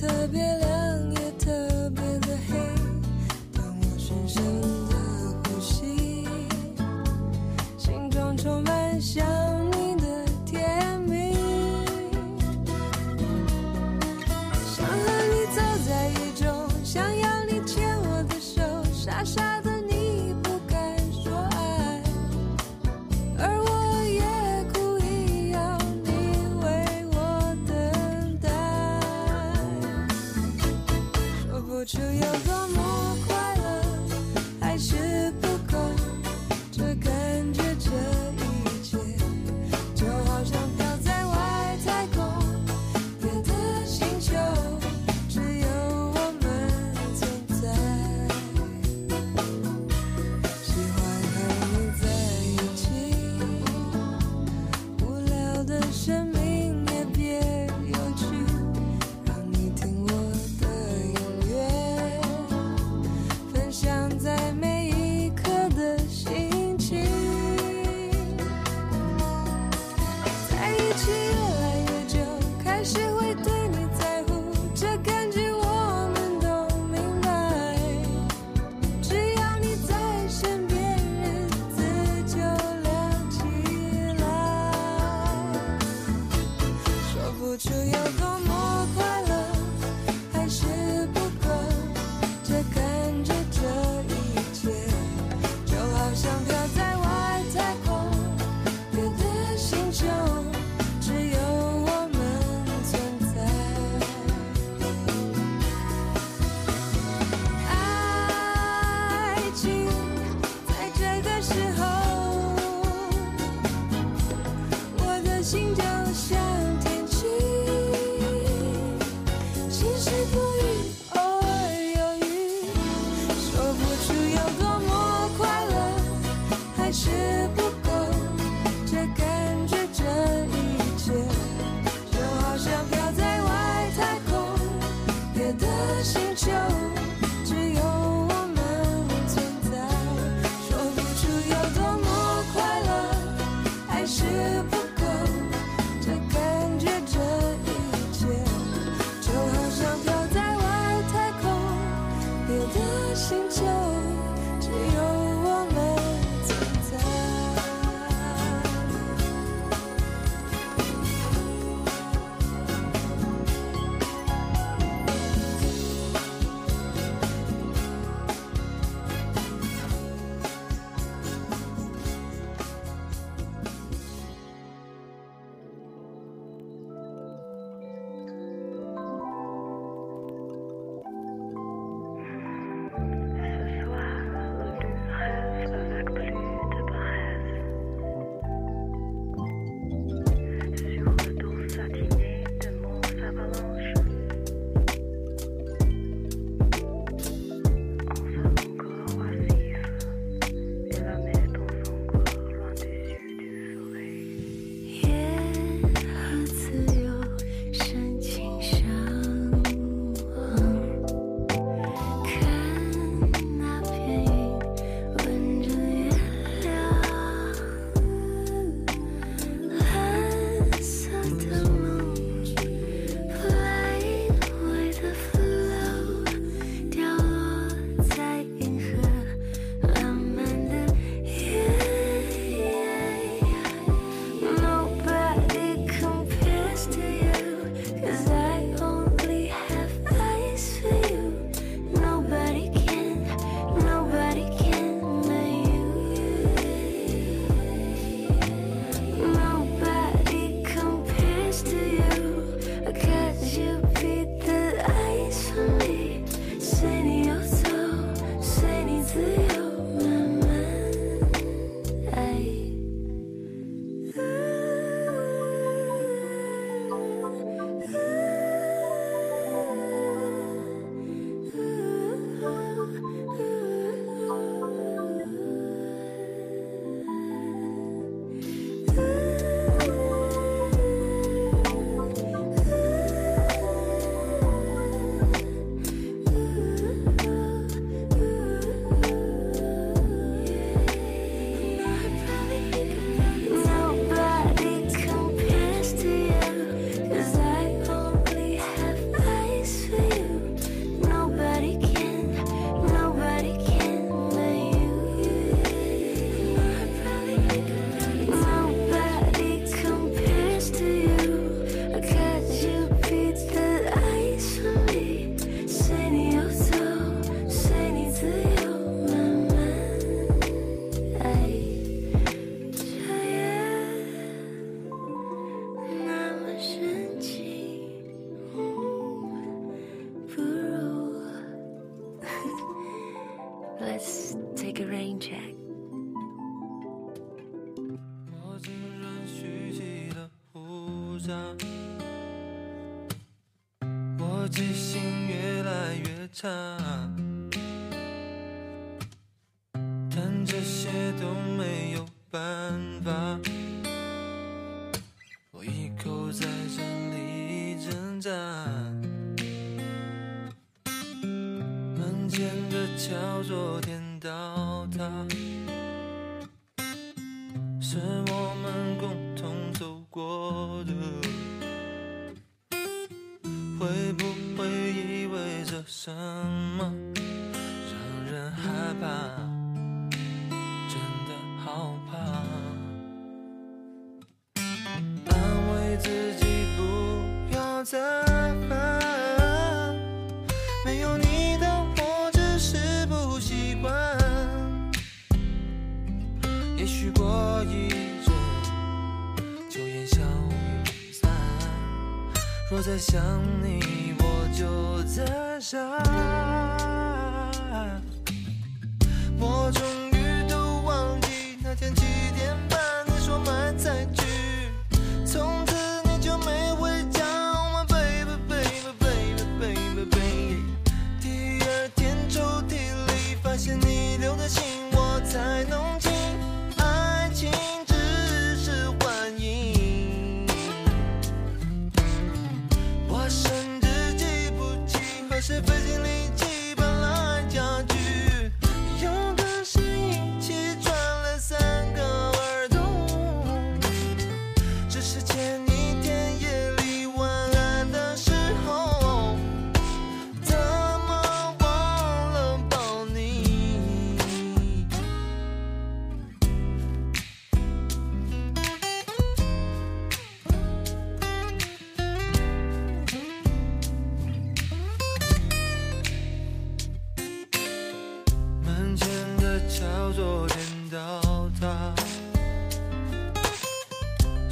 特别亮，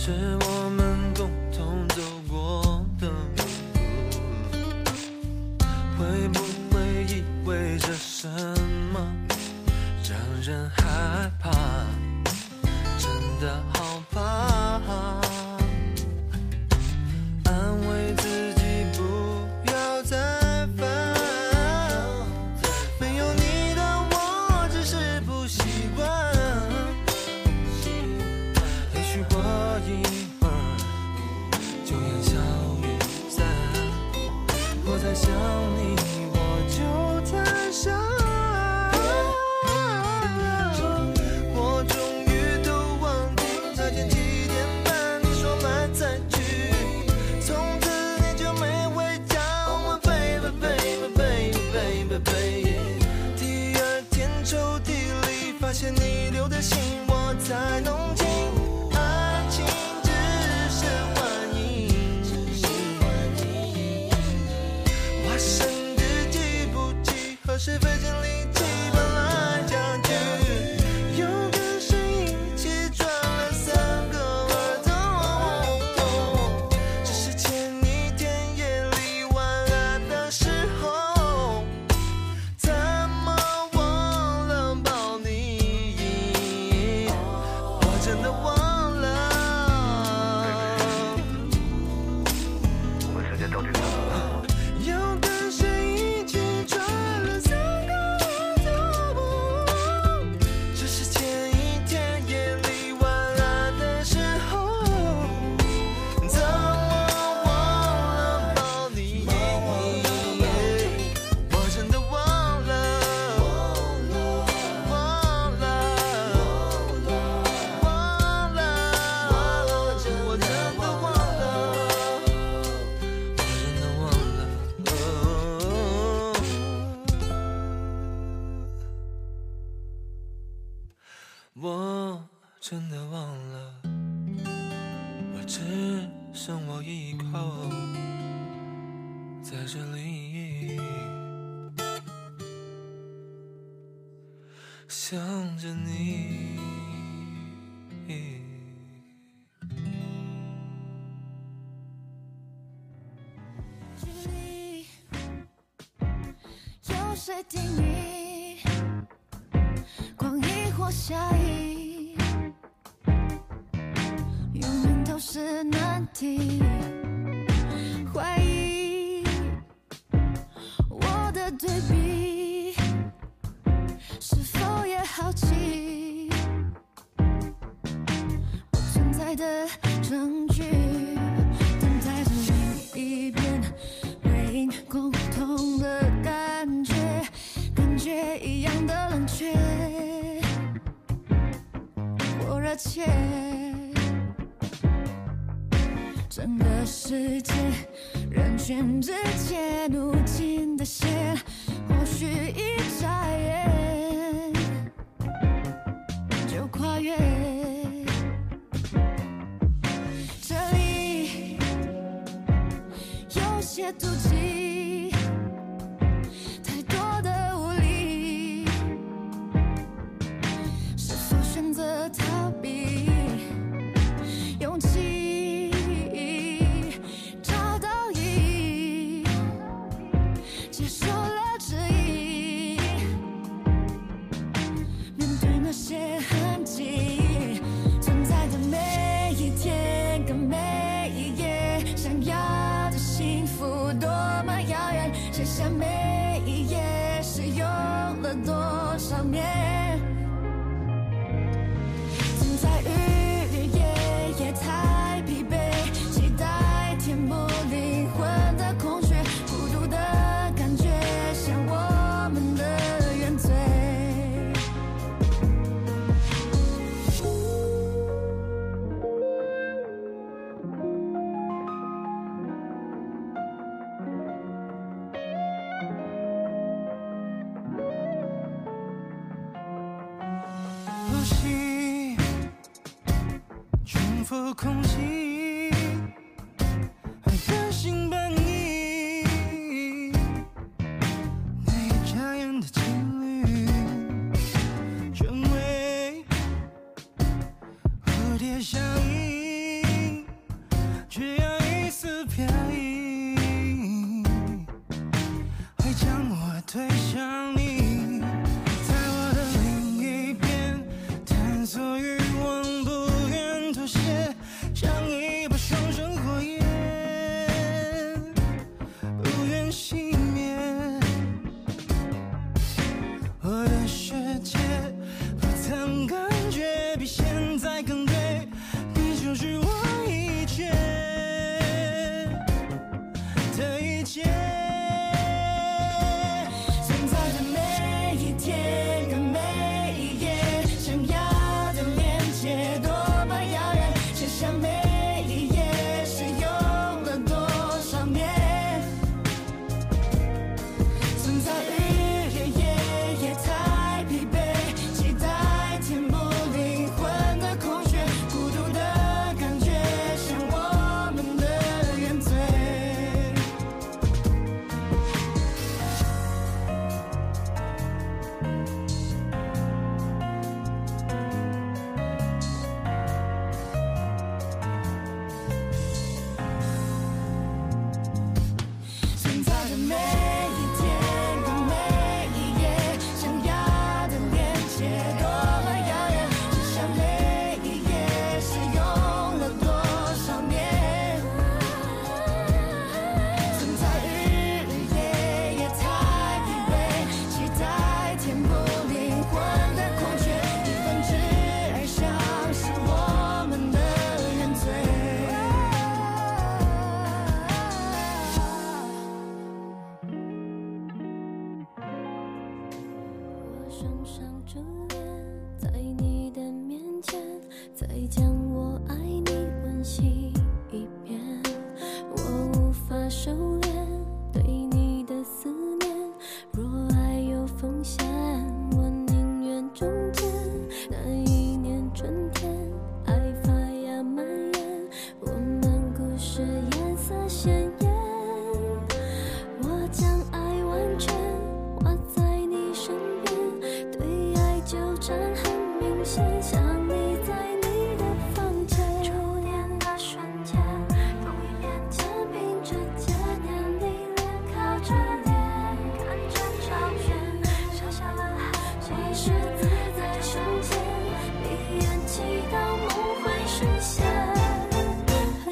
是我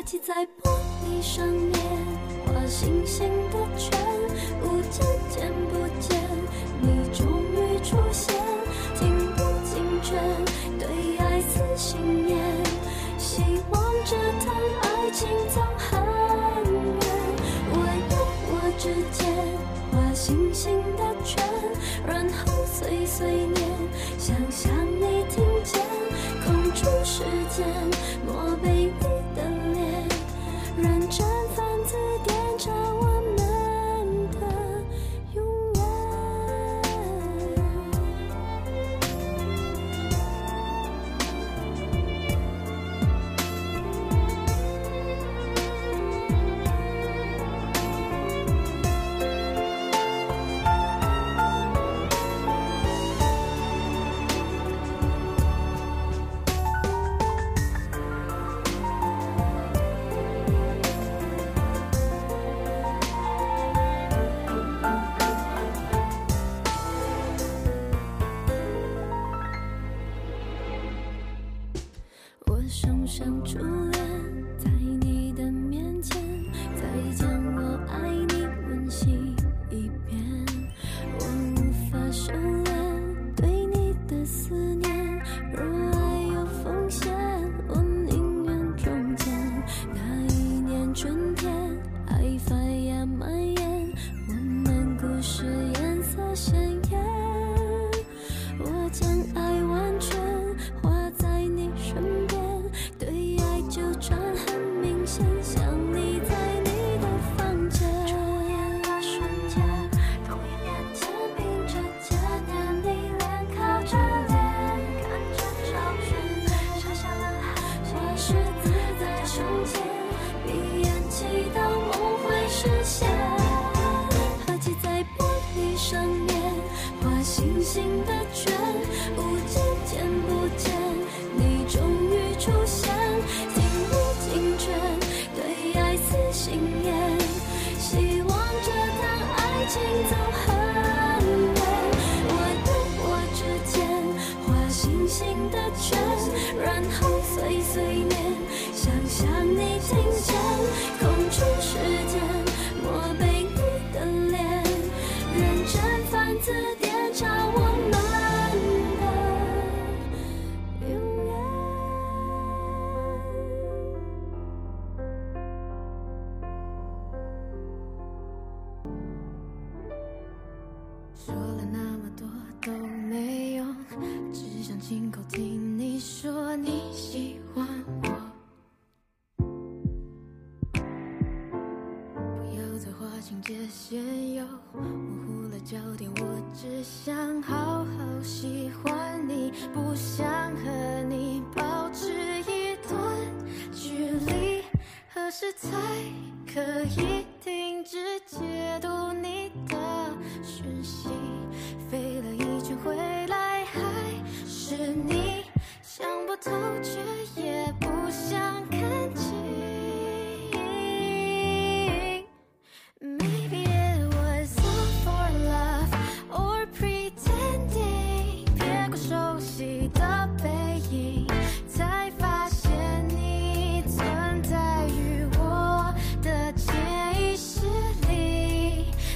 在玻璃上面画星星的圈，不见见不见，你终于出现，听不进劝，对爱死心眼，希望这趟爱情走很远。我用我指尖画星星的圈，然后碎碎念，想象你听见，空出时间，默背你的。认真翻字典。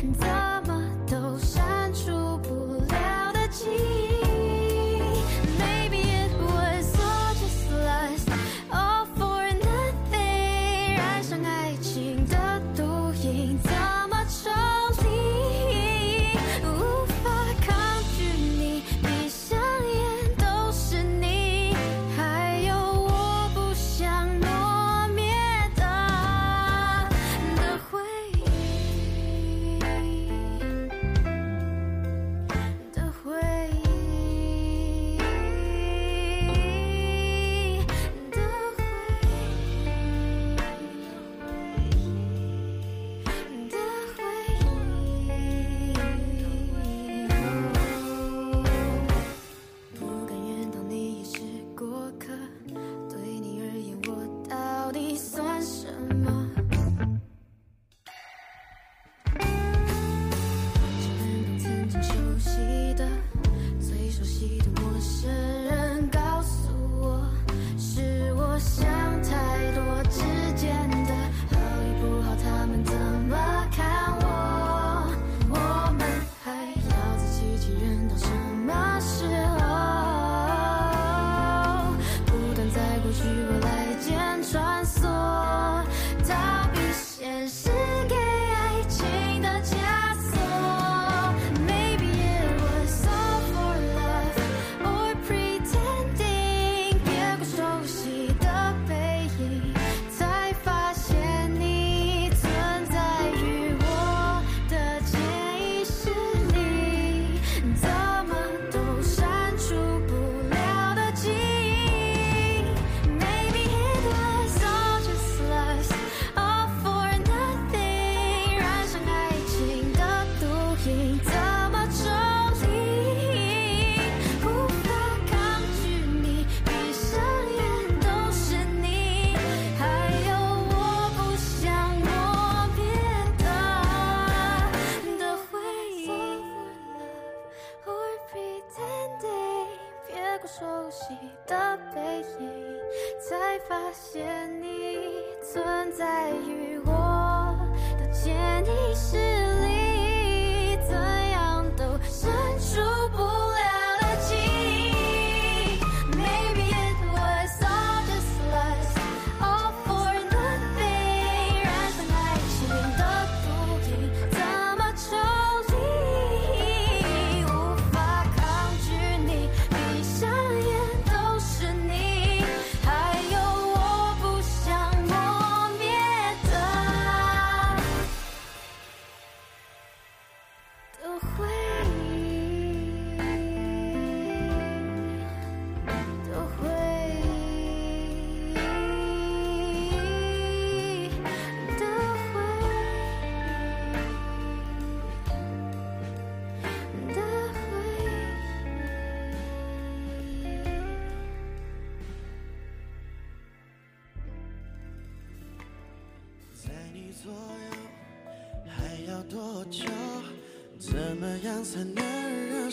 and so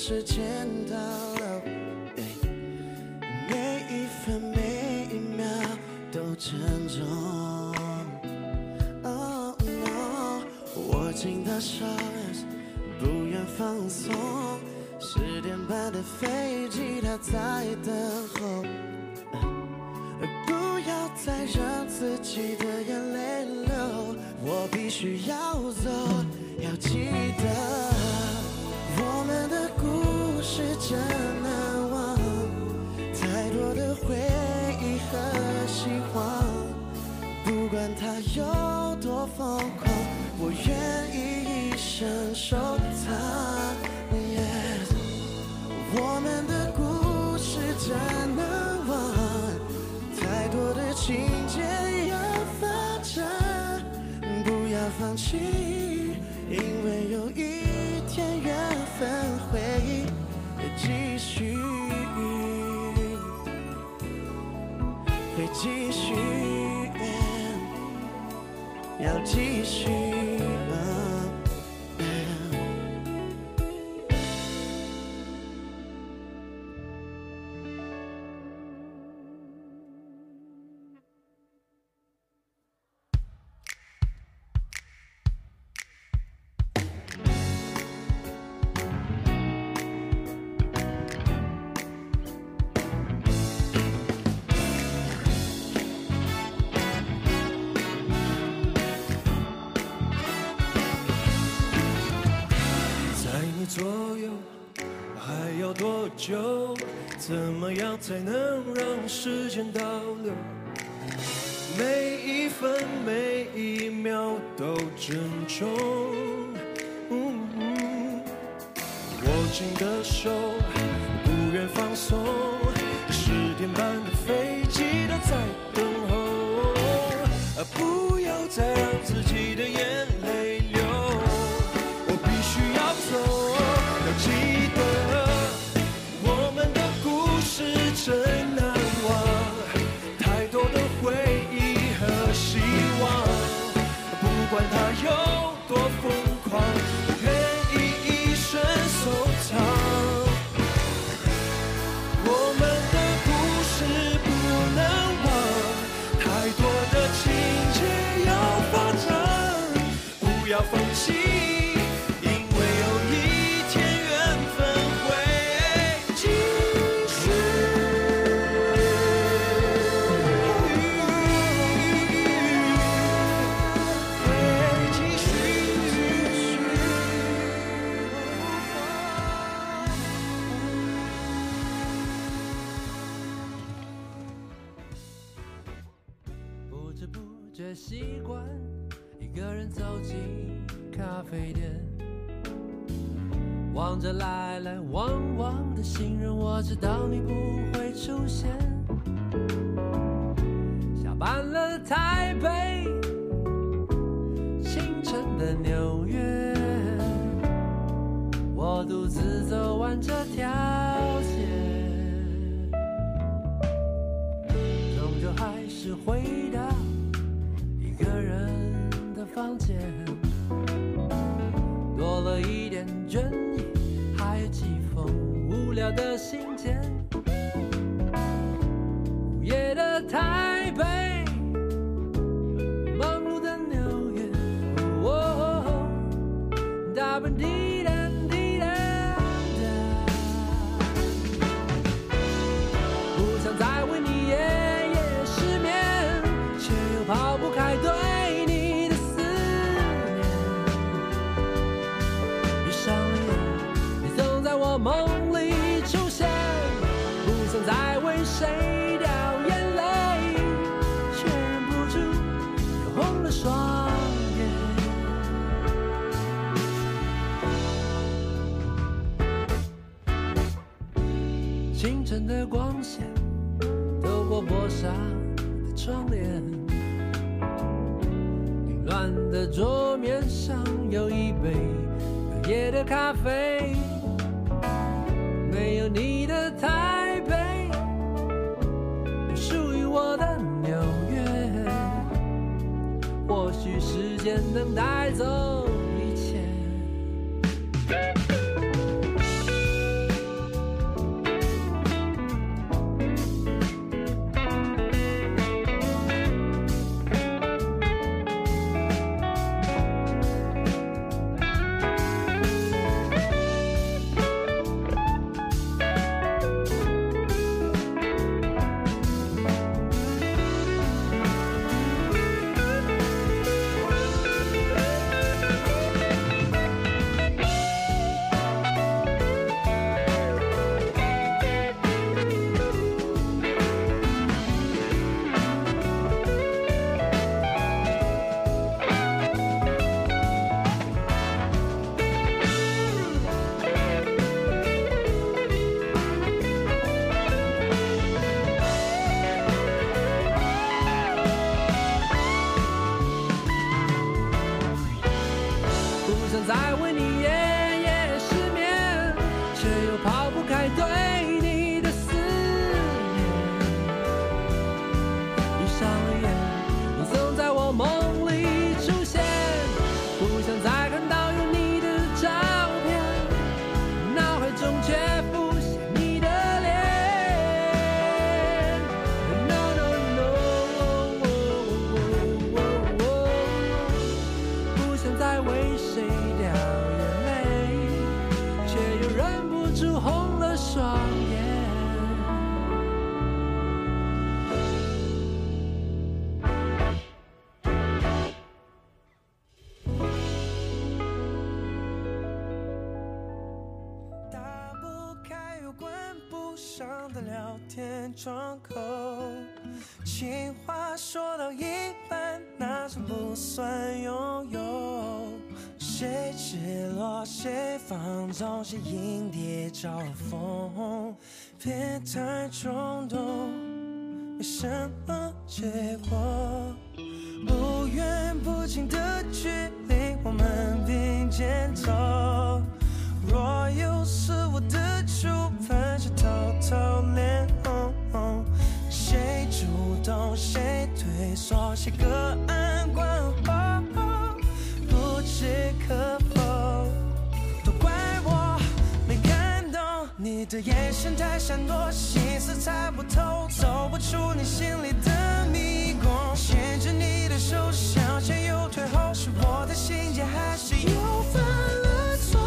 时间倒流？每一分每一秒都珍重。Oh no，握紧的手，不愿放松。十点半的飞机，它在等候。不要再让自己的眼泪流，我必须要走，要记得真难忘，太多的回忆和希望，不管它有多疯狂，我愿意一生收藏。Yes，我们的故事真难忘。太多的情节要发展，不要放弃，要继续。就？怎么样才能让时间倒流？每一分每一秒都珍重。嗯握紧的手，不愿放松。十点半的飞机，它在等候。啊不要再让自己的眼来来往往的行人，我知道你不会出现。下班了台北，清晨的纽约，我独自走完这条街。终究还是回到一个人的房间，多了一点倦意，几封无聊的信件。午夜的台北，忙碌的纽约，哦，大奔滴答滴不想再为谁掉眼泪，却忍不住又红了双眼。清晨的光线透过薄纱的窗帘，凌乱的桌面上有一杯隔夜的咖啡，没有你的台时间能带走放纵，谁阴跌招风？别太冲动，没什么结果。不远不近的距离，我们并肩走。若有似无的触碰，是偷偷脸红。谁主动，谁退缩，谁隔岸观火，不置可你的眼神太闪躲，心思猜不透，走不出你心里的迷宫。牵着你的手向前又退后，是我的心结还是又犯了错？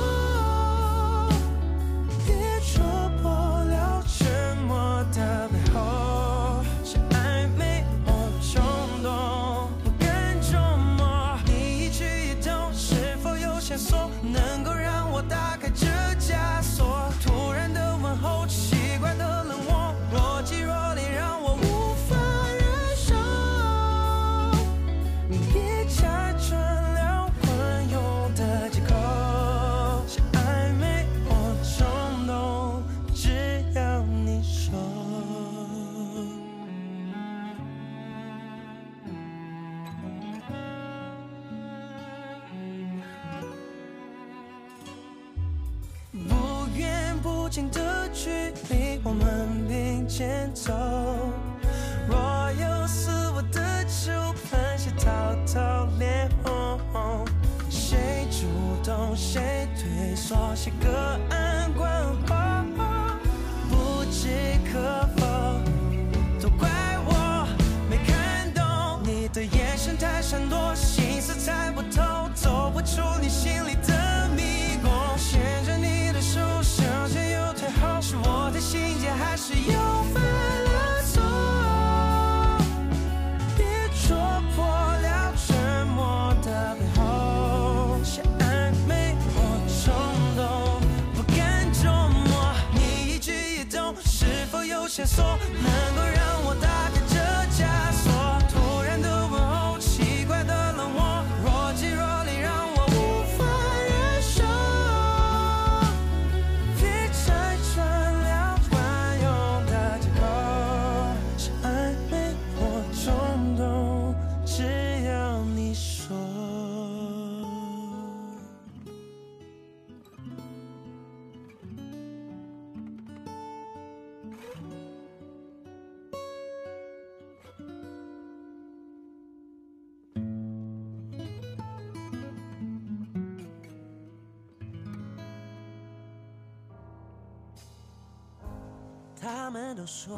说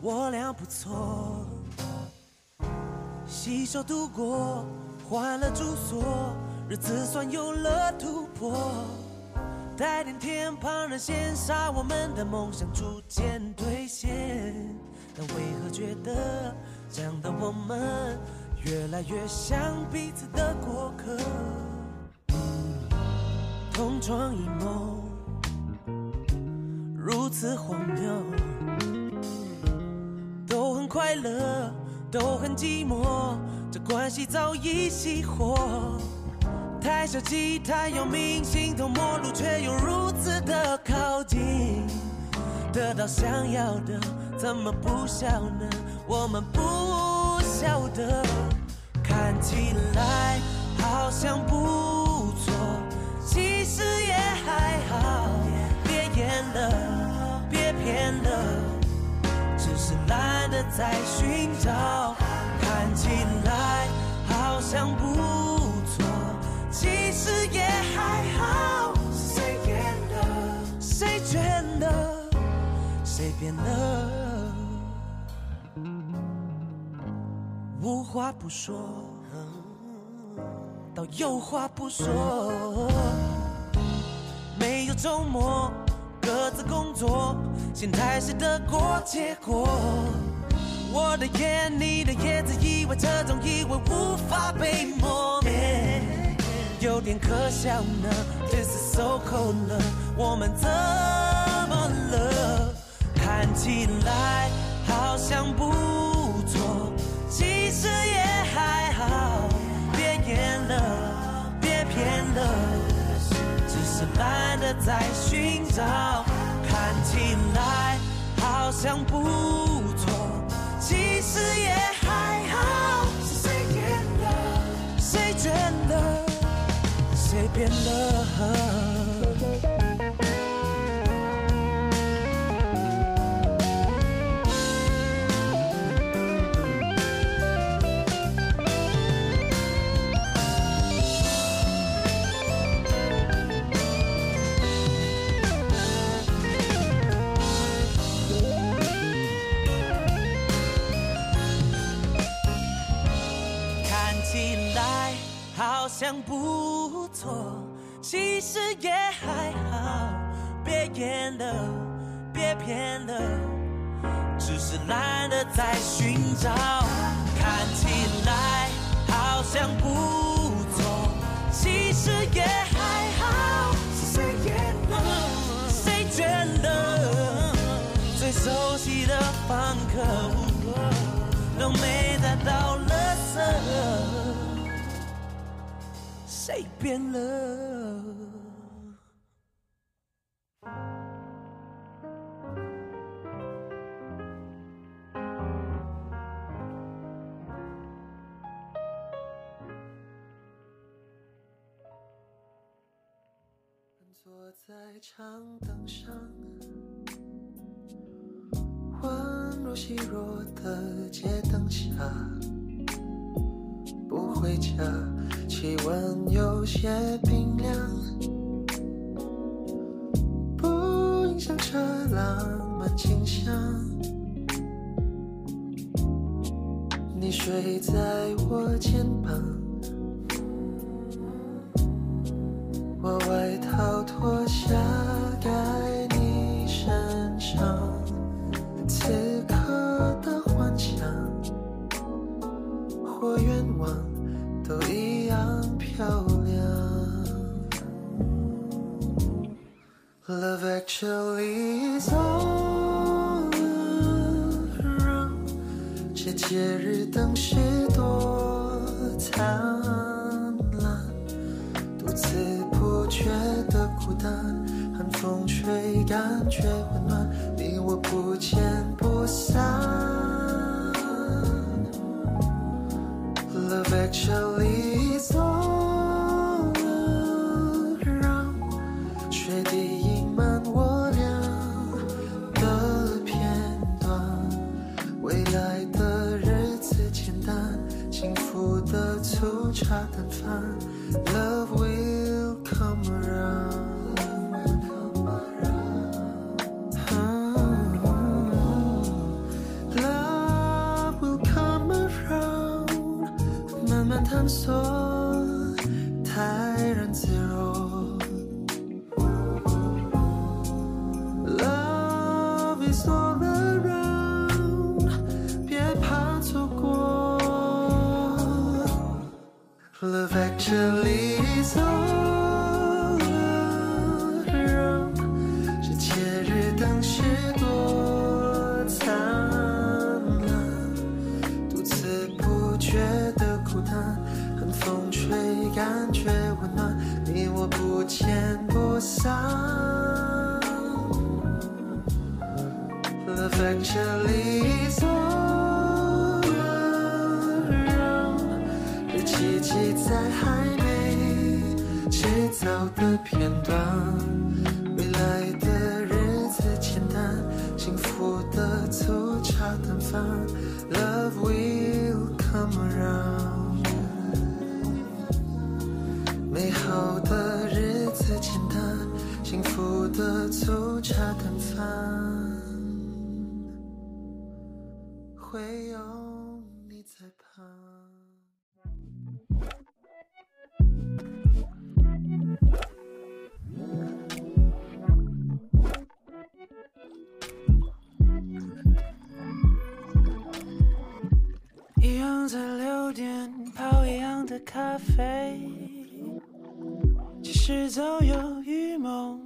我俩不错，携手度过，换了住所，日子算有了突破。带点甜，旁人羡煞，我们的梦想逐渐兑现。但为何觉得这样的我们越来越像彼此的过客？同床异梦，此荒谬，都很快乐，都很寂寞，这关系早已熄火。太小气，太有名，形同陌路，却又如此的靠近。得到想要的，怎么不笑呢？我们不晓得，看起来好像不错，其实也还好。别演了，了，只是懒得再寻找。看起来好像不错，其实也还好。谁变了？谁倦了？谁变了？无话不说，到有话不说。没有周末，各自工作，心态是得过且过。我的眼，你的眼，自以为这种以为无法被磨灭，有点可笑呢。This is so cold 了，我们怎么了？看起来好像不错，其实也还好。别演了，别骗了。慢慢的在寻找，看起来好像不错，其实也还好。是谁变了？谁倦了？谁变了？不错，其实也还好。别演了，别骗了，只是懒得再寻找。看起来好像不错，其实也还好。谁演了？谁倦了？最熟悉的房客。都没带到垃圾，变了？坐在长凳上，宛若细弱的街灯下，不回家，气温有些冰凉，不影响车浪漫景象。你睡在我肩膀。我外套脱下盖或愿望都一样漂亮。Love actually is all around，这节日灯饰多灿烂。独自不觉得孤单，寒风吹，感觉温暖，你我不见不散。Love actually is all around，雪地盈满我俩的片段，未来的日子简单，幸福的粗茶淡饭。Love will come around. 探索，泰然自若。Love is all around，别怕错过。Love actually 见不散。Love actually is all around，是奇迹在还没制造的片段。未来的日子简单，幸福的粗茶淡饭。Love will come around，美好的，的粗茶淡饭。会有你在旁。一样在六点泡一样的咖啡，即使早有预谋，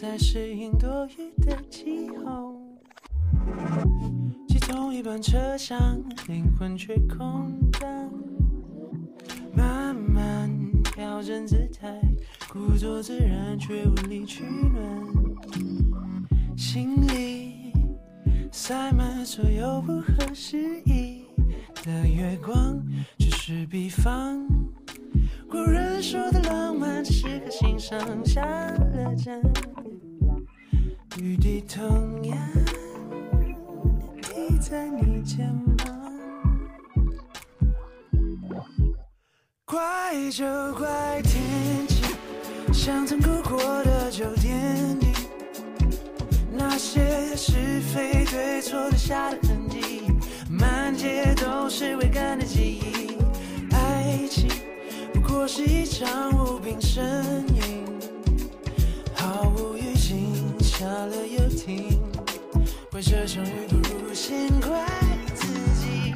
在适应多雨的气候。挤同一班车厢，灵魂却空荡。慢慢调整姿态，故作自然却无力取暖。心里塞满所有不合时宜的月光，只是比方。古人说的浪漫，只是颗心上下了针，雨滴同样滴在你肩膀。怪就怪天气，像曾哭过的酒店里，那些是非对错留下的痕迹，满街都是未干的记忆。爱情过是一场无病呻吟，毫无预警，下了又停，怪这场雨不如先怪自己。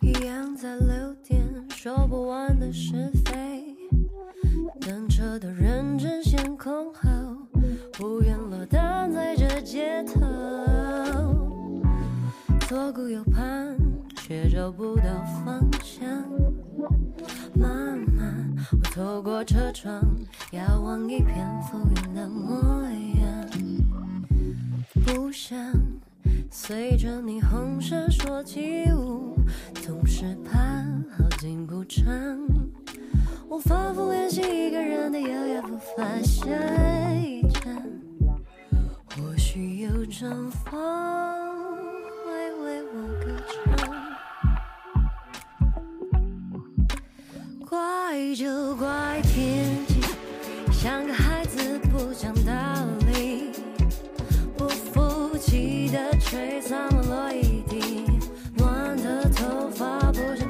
一样在六点说不完的是空后，无缘落单在这街头，左顾右盼却找不到方向。慢慢，我透过车窗遥望一片浮云的模样，不想。随着霓虹闪烁起舞，总是怕好景不长。我反复练习一个人的优雅步伐，下一站，或许有阵风会为我歌唱。怪就怪天气，像个孩子不讲道理。不服气的吹散了落一地，乱的头发不想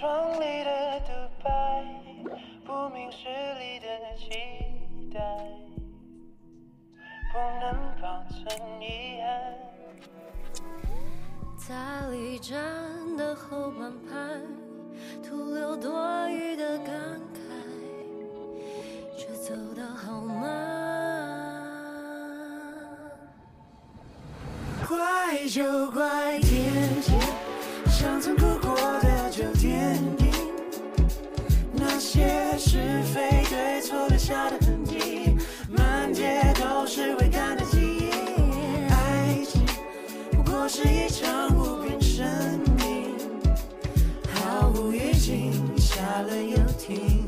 窗里的独白，不明事理的期待，不能保存遗憾。在离站的后半排，徒留多余的感慨，却走得好慢。怪就怪天气，像曾哭过的旧电影那些是非对错留下的痕迹满街都是未干的记忆。爱情不过是一场无病呻吟毫无预警下了又停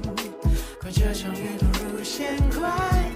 怪这场雨不如先怪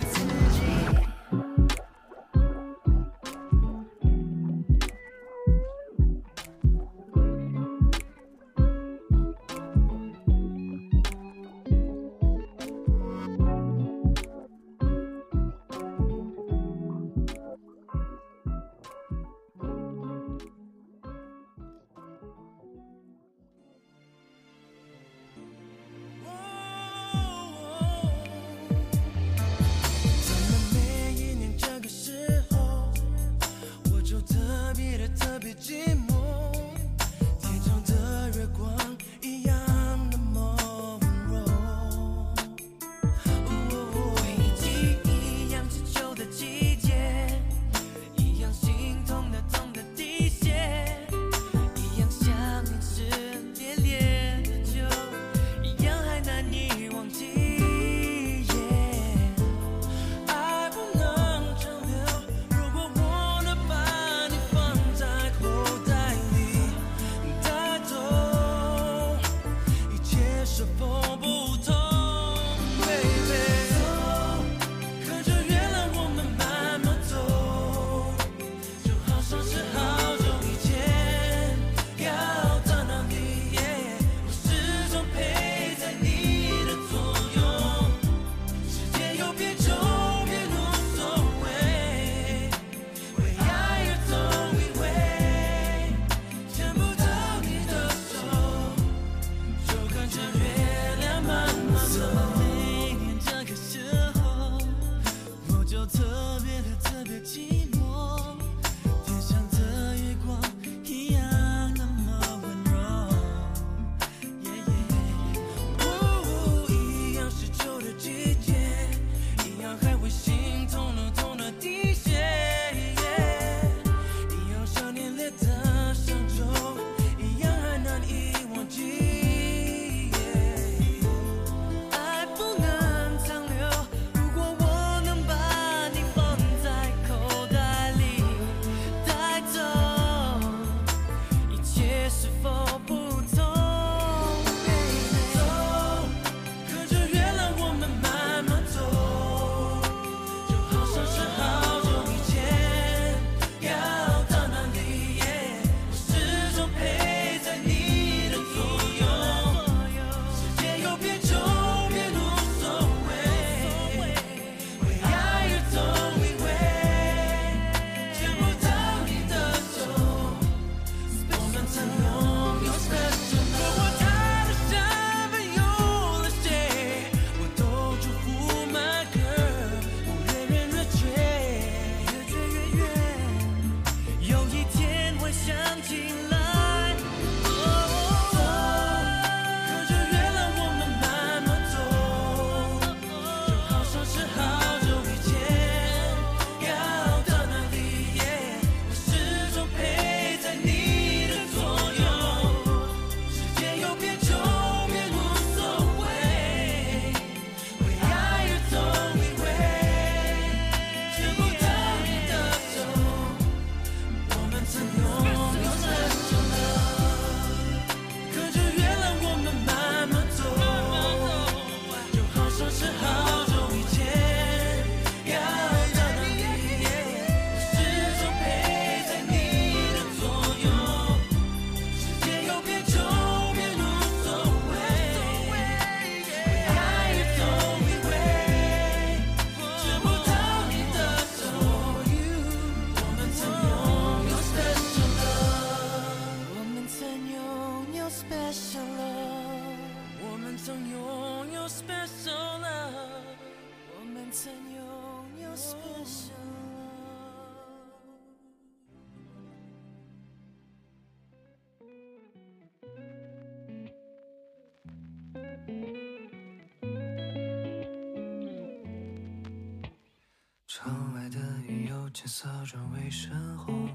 转为深红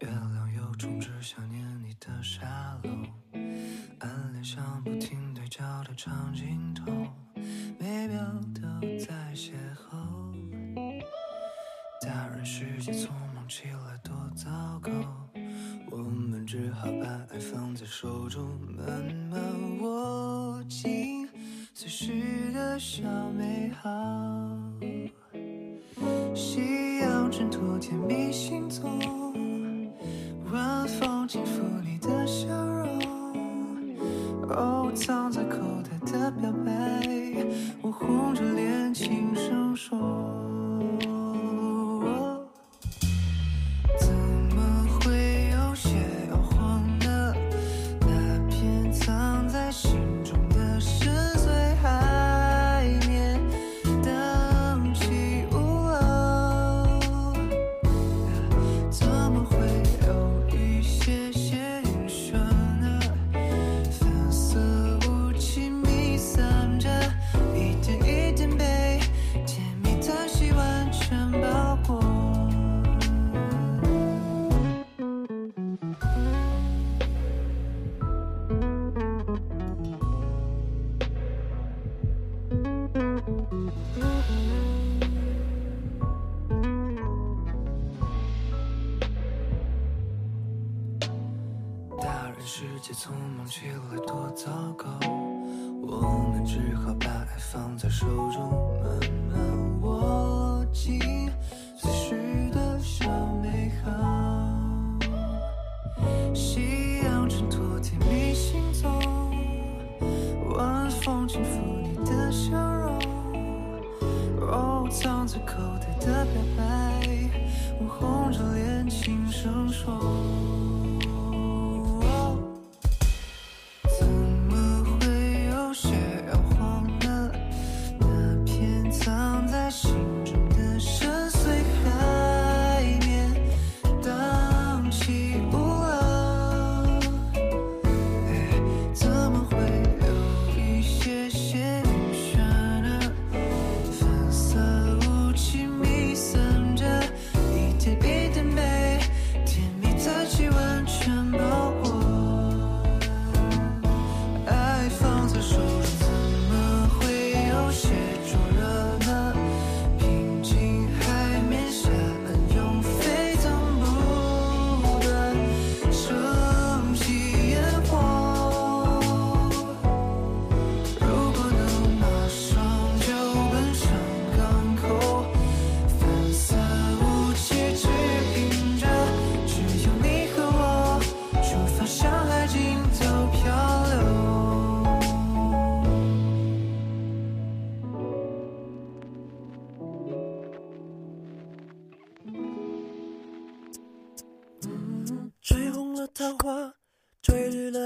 月亮又重置想念你的沙漏暗恋像不停对焦的长镜头每秒都在邂逅。大人世界匆忙起来多糟糕我们只好把爱放在手中慢慢握紧随时的小美好。夕阳衬托甜蜜行踪，晚风轻抚你的笑容。哦，藏在口袋的表白，我红着脸轻声说。糟糕，我们只好把爱放在手中，慢慢握紧最是的小美好。夕阳衬托甜蜜行踪，晚风轻抚你的笑容。哦，藏在口袋的表白，我红着脸轻声说。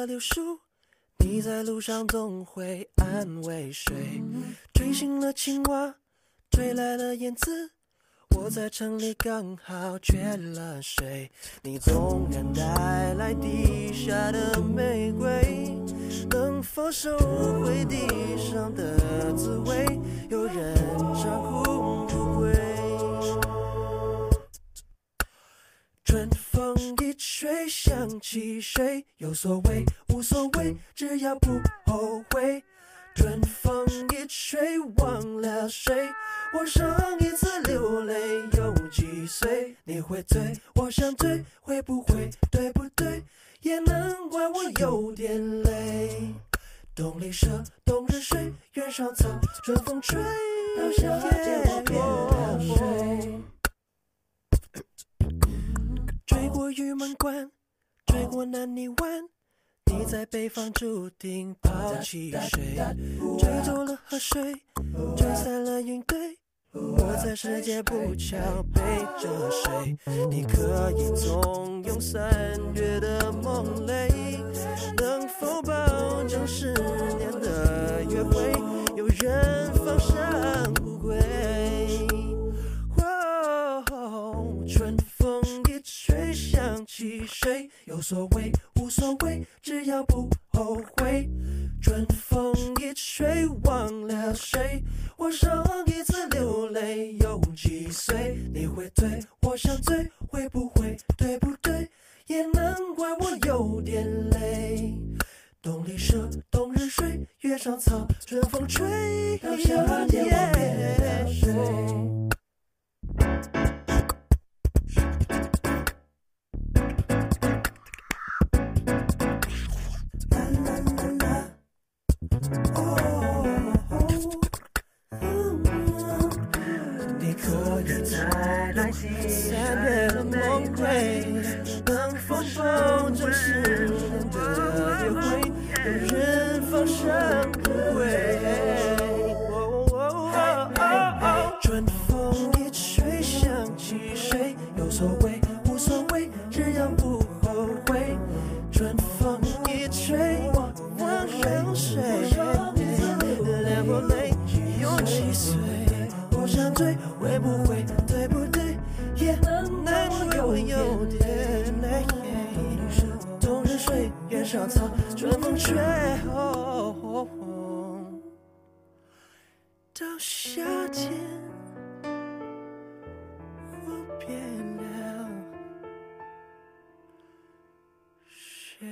吹绿了柳树。你在路上总会安慰谁？吹醒了青蛙，吹来了燕子。我在城里刚好缺了水，你纵然带来地下的玫瑰，能否收回地上的滋味？有人长哭风一吹，想起谁？有所谓，无所谓，只要不后悔。春风一吹，忘了谁？我上一次流泪有几岁？你会醉，我想醉，会不会对不对？也难怪我有点累。冬里蛇，冬日睡，原上草，春风吹，到夏天我变了谁？过玉门关，追过南泥湾，你在北方注定抛弃谁？追走了河水，吹散了云堆。我在世界不巧背着谁？你可以纵容三月的梦泪，能否保证十年的约会有人起谁？有所谓，无所谓，只要不后悔。春风一吹，忘了谁？我上一次流泪有几岁？你会醉，我想醉，会不会对不对？也难怪我有点累。冬里蛇，冬日睡，月上草，春风吹，到夏天我变了谁？紫色的玫瑰能否保证十年的约会有人放生乌龟春风一吹想起谁有所谓无所谓只要不后悔春风一吹我不能你的夜不想醉会不会潮潮，春风吹。到夏天，我变了雪。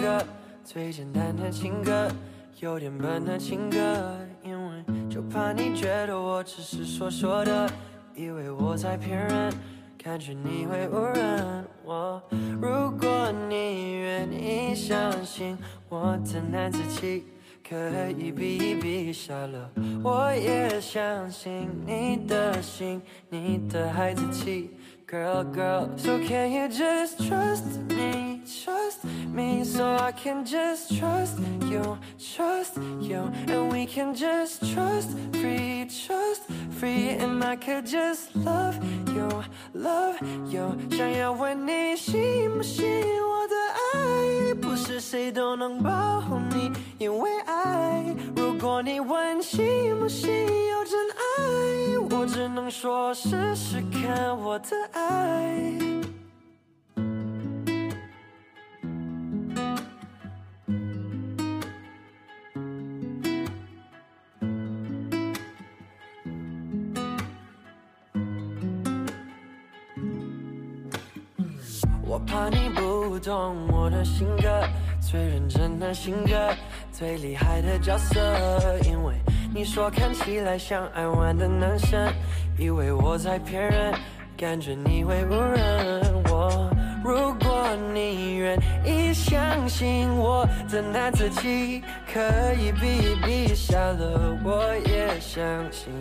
歌，最简单的情歌，有点笨的情歌，因为就怕你觉得我只是说说的，以为我在骗人，感觉你会误认我。如果你愿意相信我的男子气。可以比一比下了，我也相信你的心，你的孩子气，Girl Girl。So can you just trust me, trust me, so I can just trust you, trust you, and we can just trust free, trust free, and I could just love you, love you。想要问你信不信我的爱，不是谁都能保护你，因为爱。如果你问信不信有真爱，我只能说试试看我的爱。不懂我的性格，最认真的性格，最厉害的角色。因为你说看起来像爱玩的男生，以为我在骗人，感觉你会误认。你愿意相信我的男子气，可以比一比下了，我也相信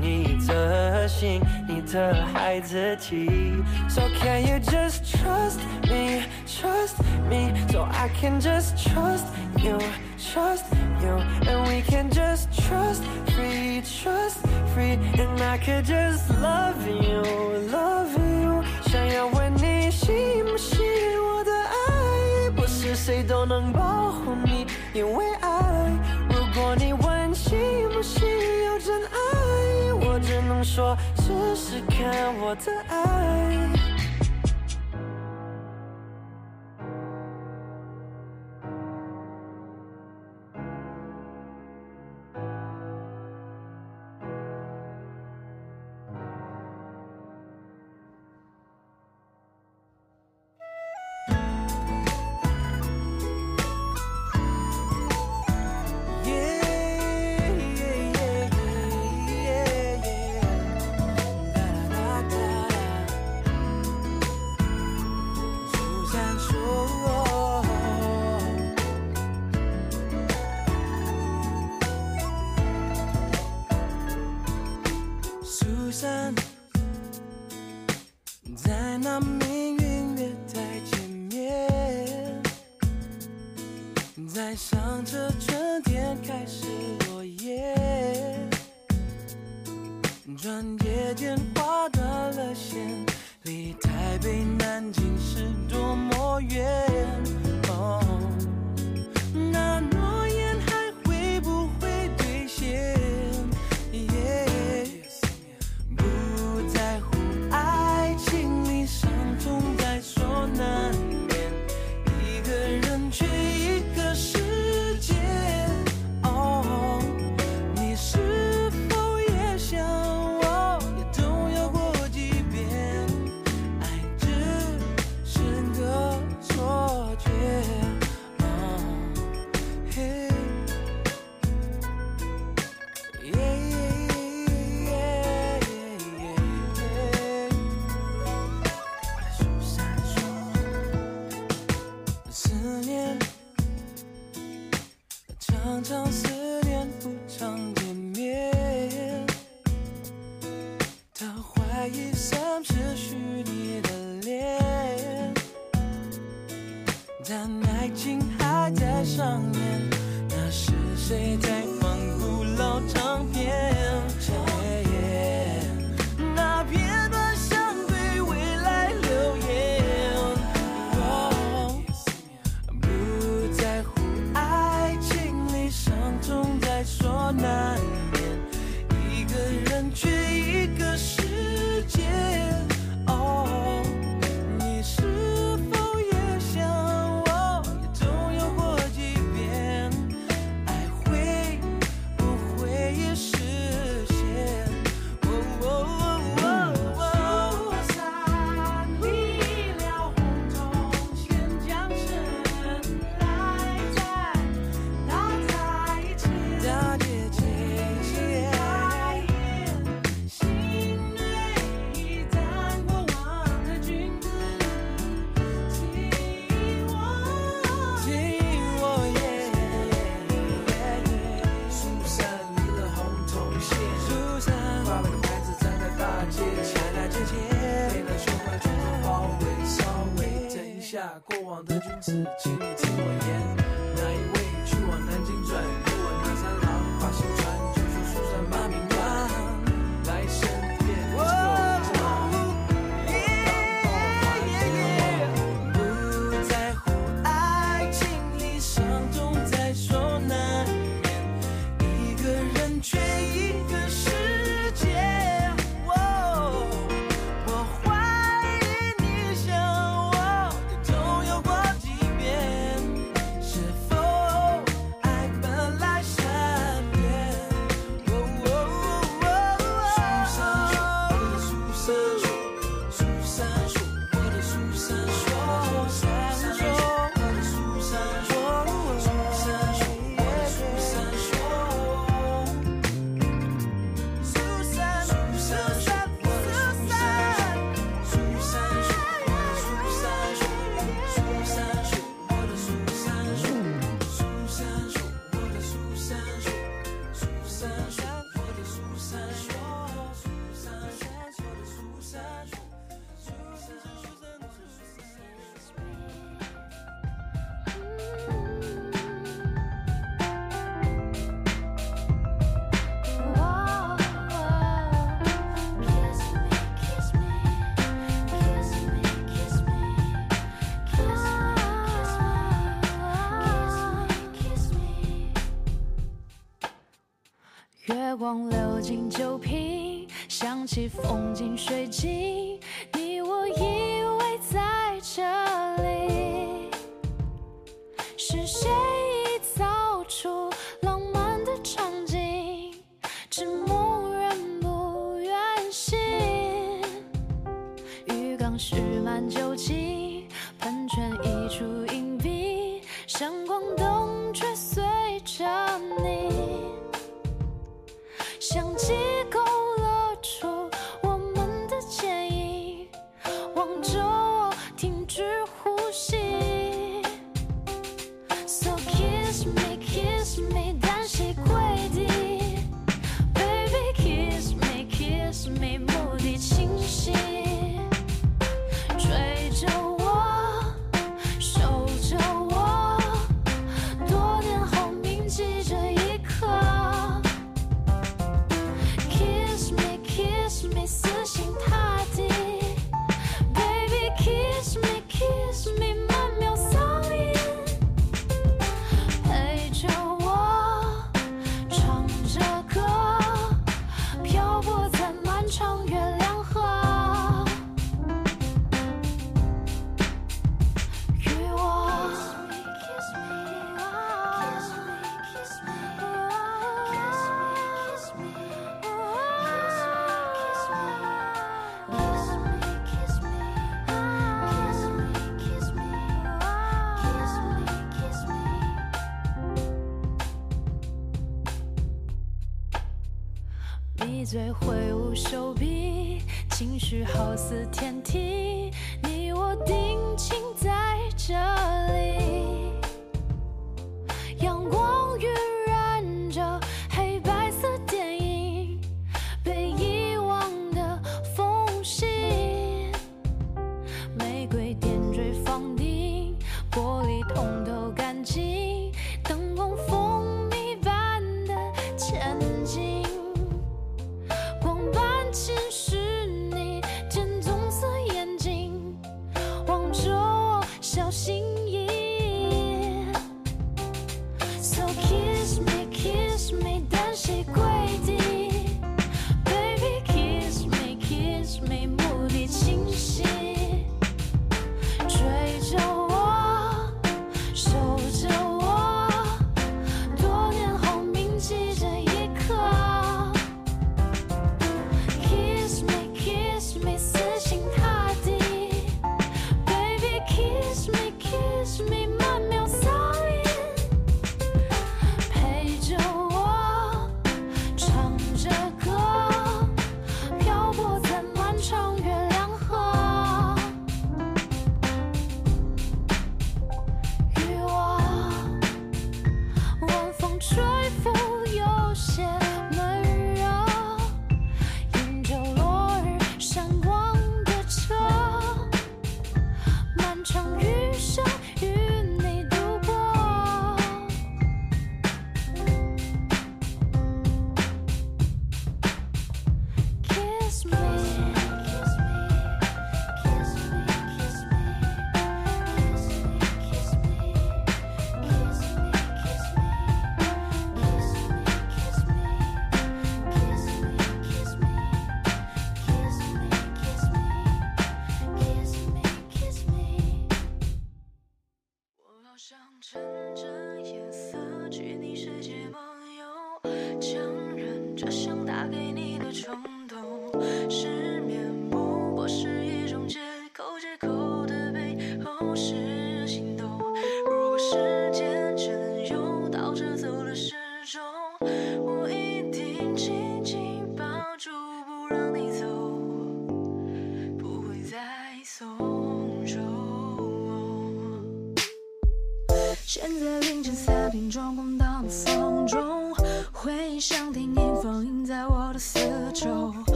你的心，你的孩子气。So can you just trust me, trust me, so I can just trust you, trust you, and we can just trust free, trust free, and I could just love you, love you。想要问你信不信，谁都能保护你，因为爱。如果你问信不信有真爱，我只能说试试看我的爱。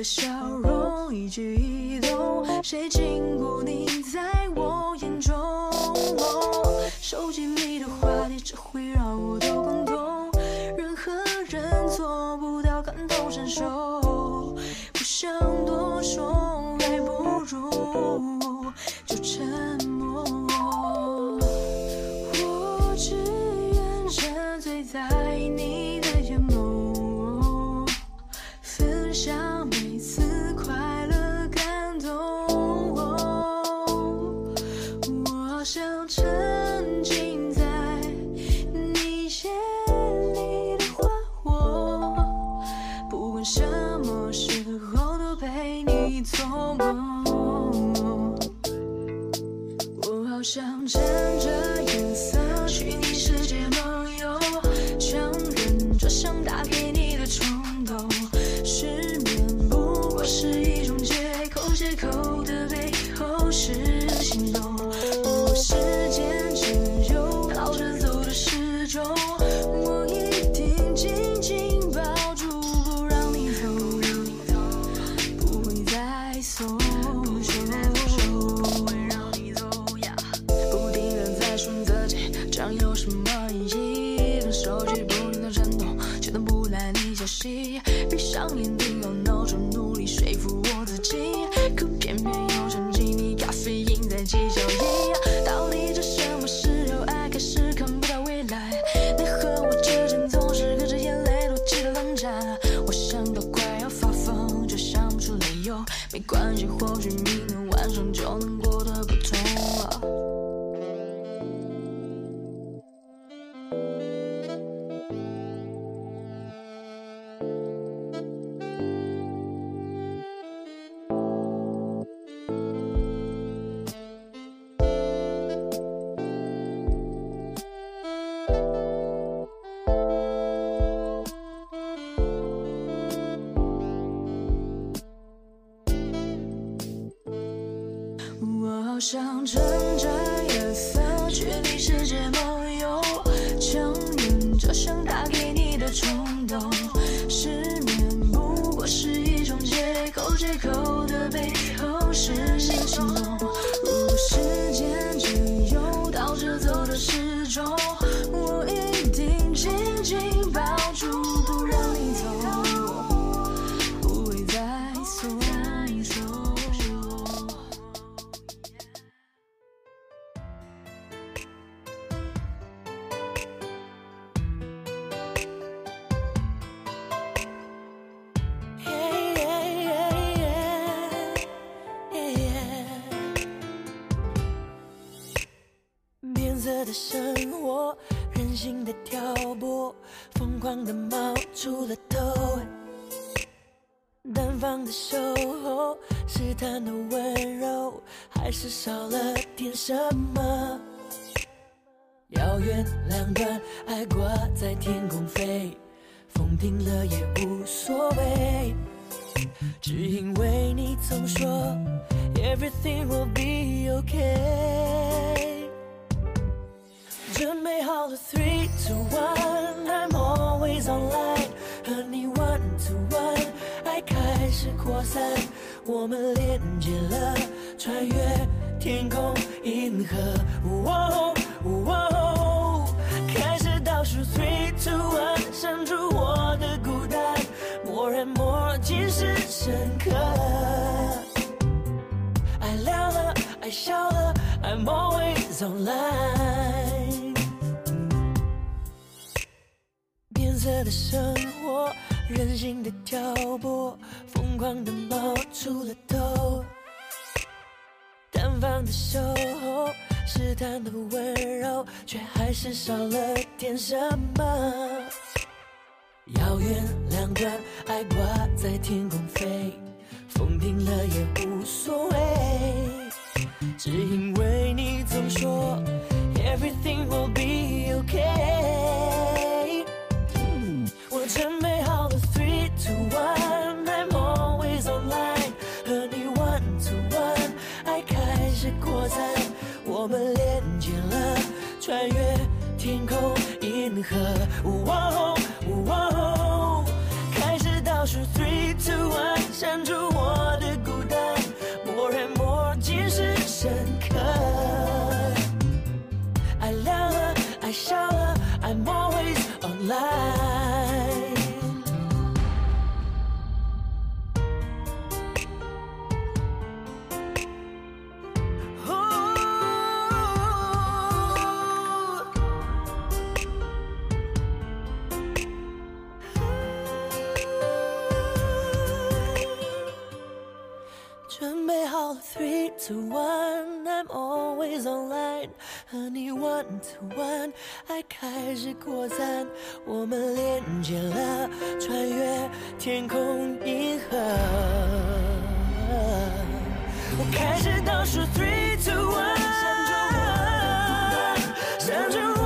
的笑容一举一动，谁经过你在我眼中、哦？手机里的话题只会让我头更痛，任何人做不到感同身受，不想多说，还不如就趁。I'm always online。变色的生活，任性的挑拨，疯狂的冒出了头。单方的守候，试探的温柔，却还是少了点什么。遥远两端，爱挂在天空飞，风停了也无所谓。只因为你总说 everything will be okay。我准备好了，three to one，I'm always online，和你 one to one，爱开始扩散，我们连接了，穿越天空银河。开始倒数 three to one，删除是 one，I'm always online，和你 one to one，爱开始扩散，我们连接了，穿越天空银河。我开始倒数 three two one，闪着我的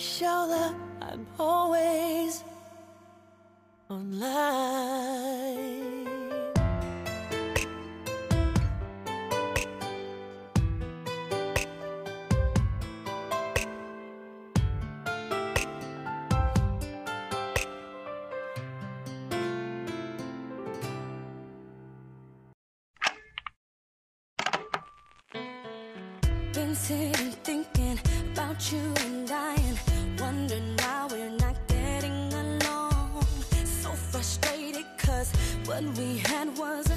了，爱笑了，I'm always online。What we had was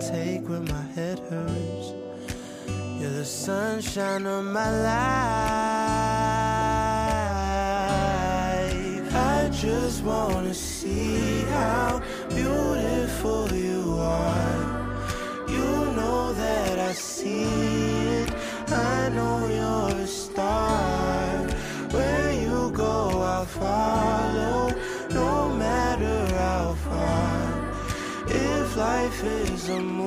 take when my head hurts. You're the sunshine of my life. I just wanna see how beautiful you some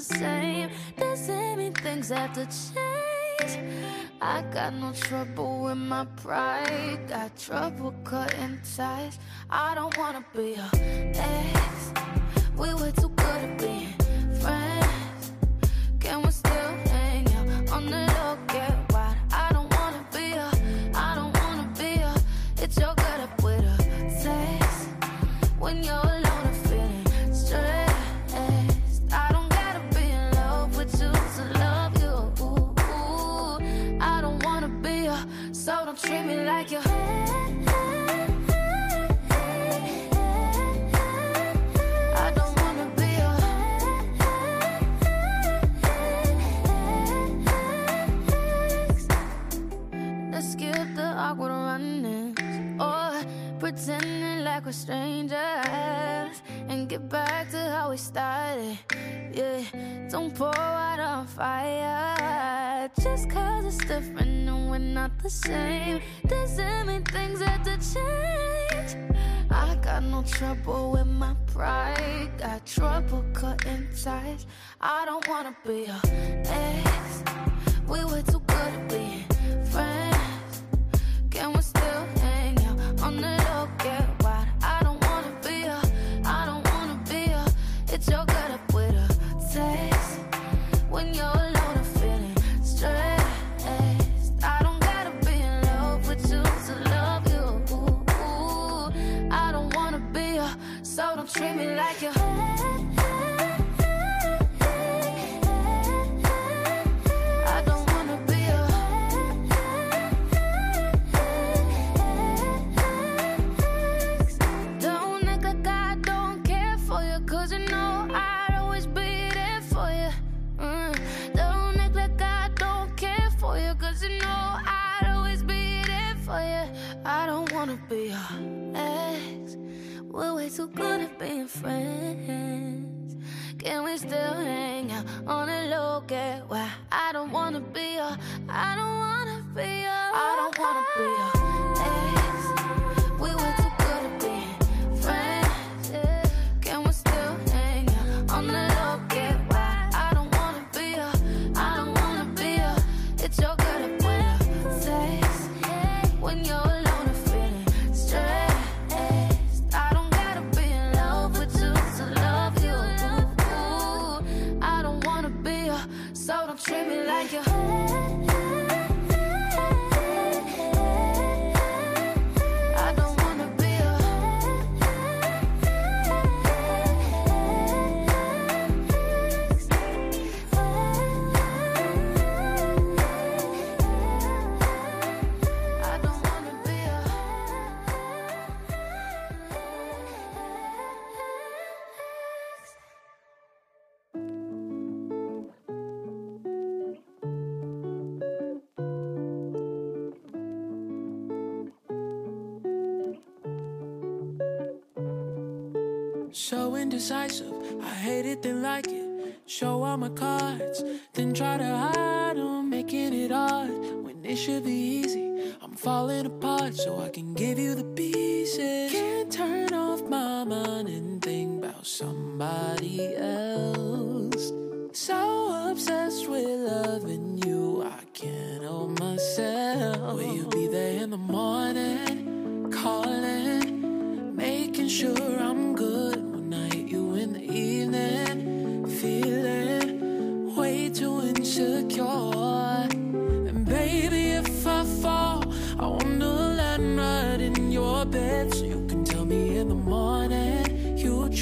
the same. Doesn't things have to change. I got no trouble with my pride. Got trouble cutting ties. I don't wanna be a ex. We were too indecisive. I hate it, then like it. Show I'm a.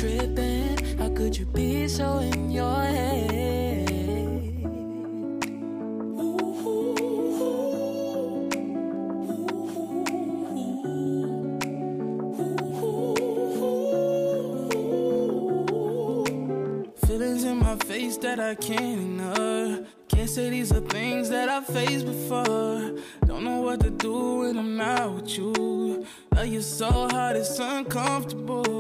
tripping. How could you be so in your head? Feelings in my face that I can't ignore. Can't say these are things that I faced before. Don't know what to do when I'm not with you. Love you so hard, it's uncomfortable.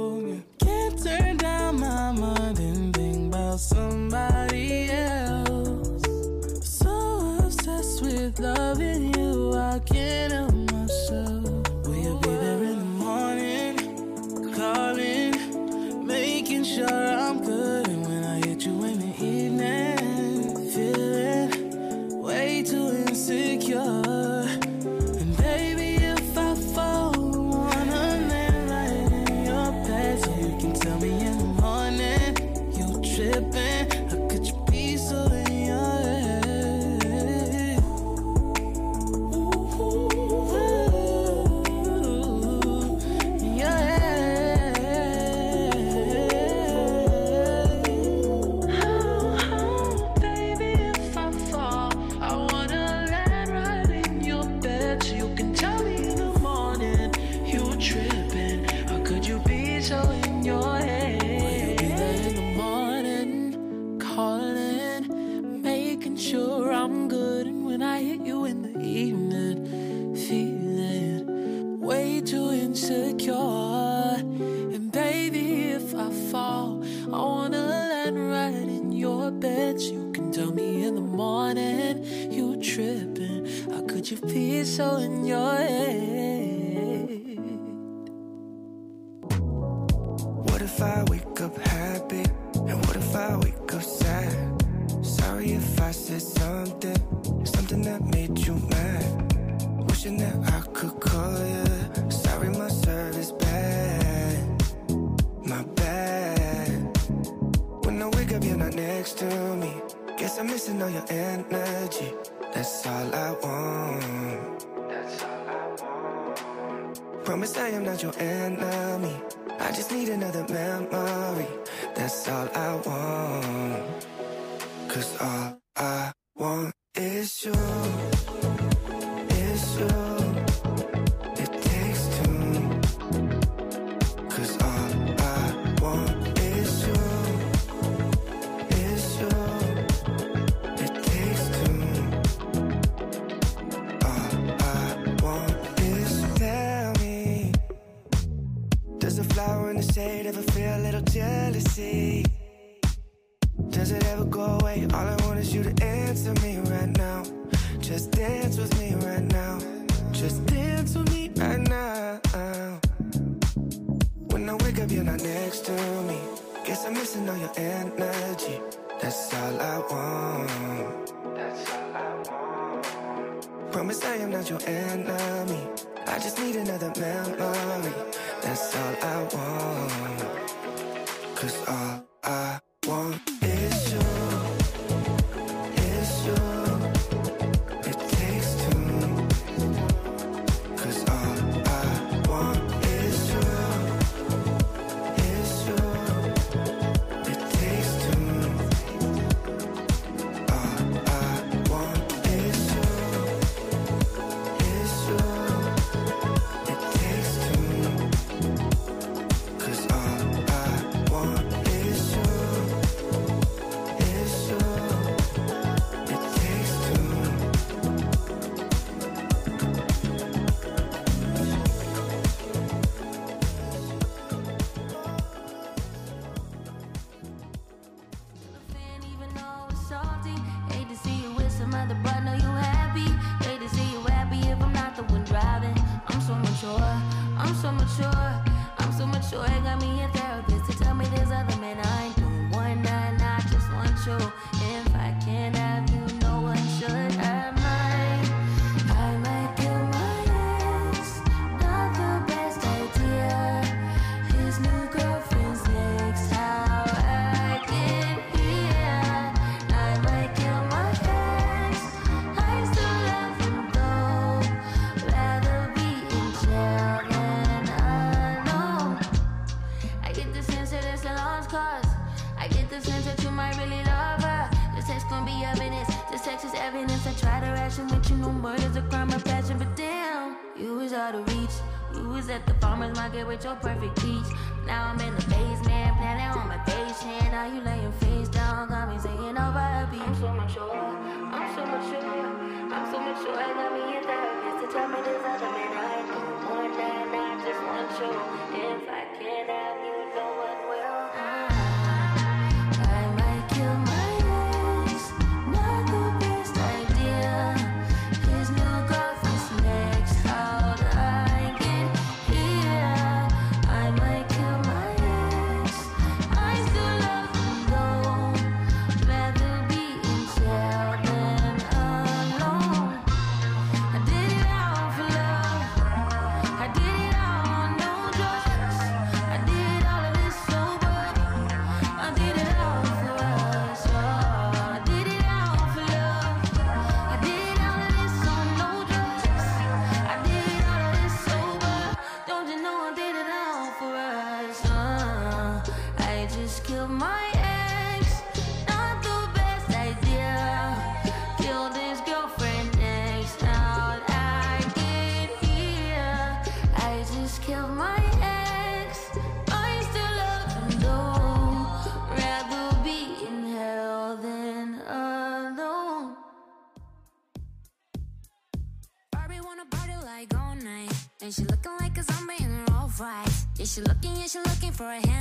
For a handout.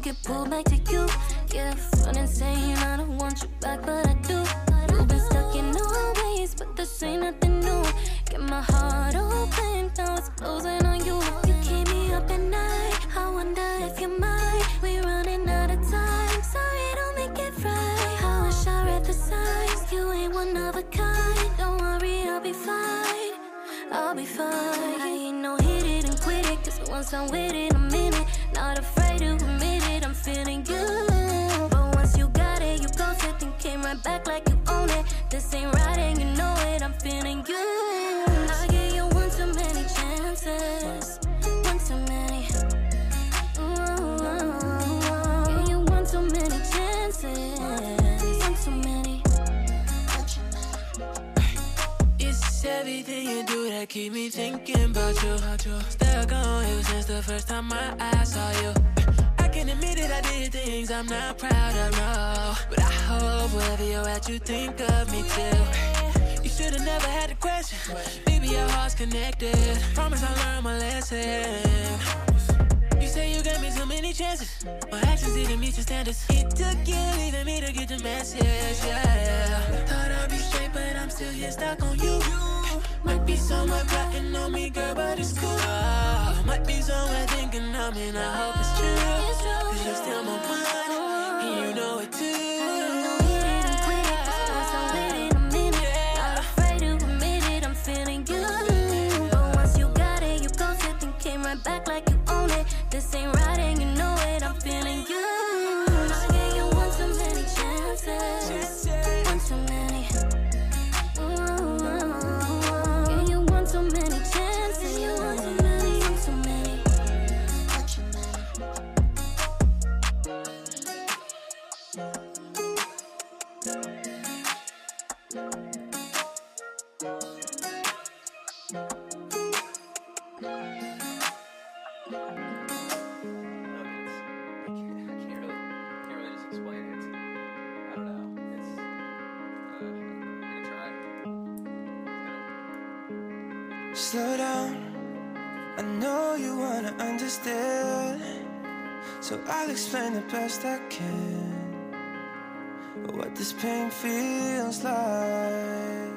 can get pulled back together. slow down. I know you wanna understand. So I'll explain the best I can. What this pain feels like.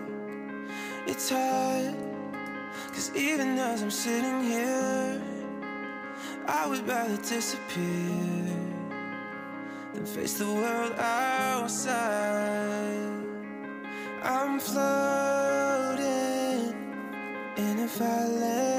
It's hard Cause even as I'm sitting here I would rather disappear Than face the world outside. I'm floating if I let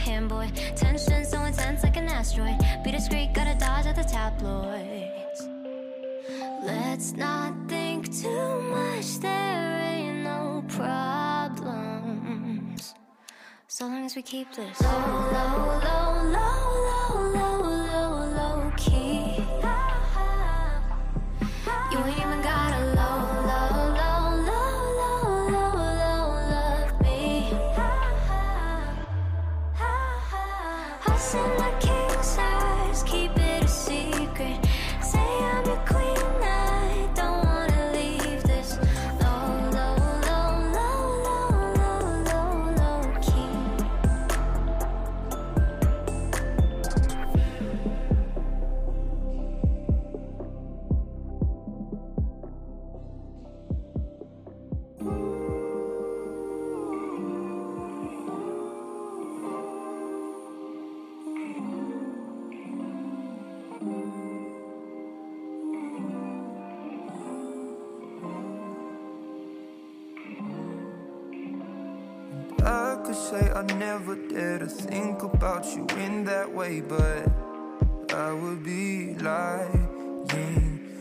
hand, boy. Tension so intense like an asteroid. Be discreet, gotta dodge at the tabloids. Let's not think too much, there ain't no problems. So long as we keep this low, low, low, low, low, low, low, low key. You ain't even gotta dare to think about you in that way, but I would be lying.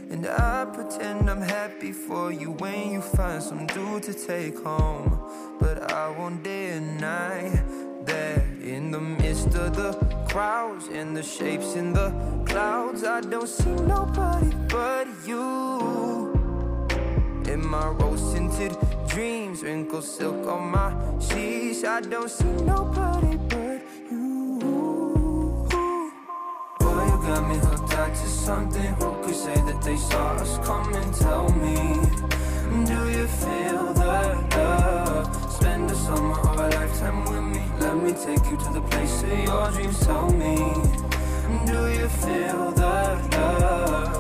And I pretend I'm happy for you when you find some dude to take home. But I won't deny that in the midst of the crowds and the shapes in the clouds, I don't see nobody but you. In my rose tinted dreams, wrinkled silk on my sheets. I don't see nobody but you. Boy, you got me hooked onto something. Who could say that they saw us coming? Tell me, do you feel the love? Spend a summer or a lifetime with me. Let me take you to the place of your dreams. Tell me, do you feel the love?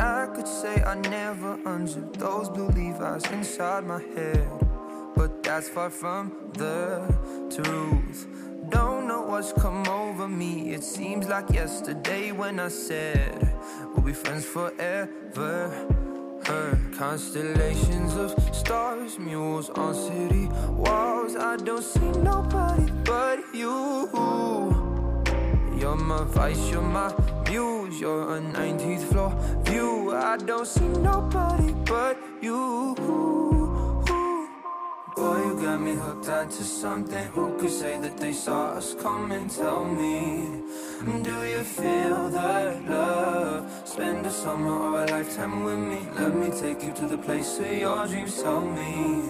I could say I never unzipped those blue Levi's inside my head. But that's far from the truth. Don't know what's come over me. It seems like yesterday when I said we'll be friends forever. Heard constellations of stars, mules on city walls. I don't see nobody but you. You're my vice, you're my muse, you're a 19th floor view. I don't see nobody but you. Boy, you got me hooked onto something. Who could say that they saw us coming? Tell me, do you feel that love? Spend a summer or a lifetime with me. Let me take you to the place of your dreams. Tell me.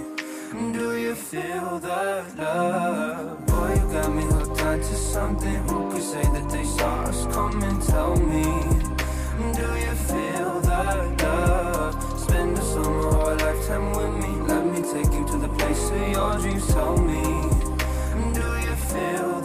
Do you feel that love? Boy, you got me hooked got to something. Who could say that they saw us Come and tell me. Do you feel the love? Spend a summer or a lifetime with me. Let me take you to the place of your dreams Tell me. Do you feel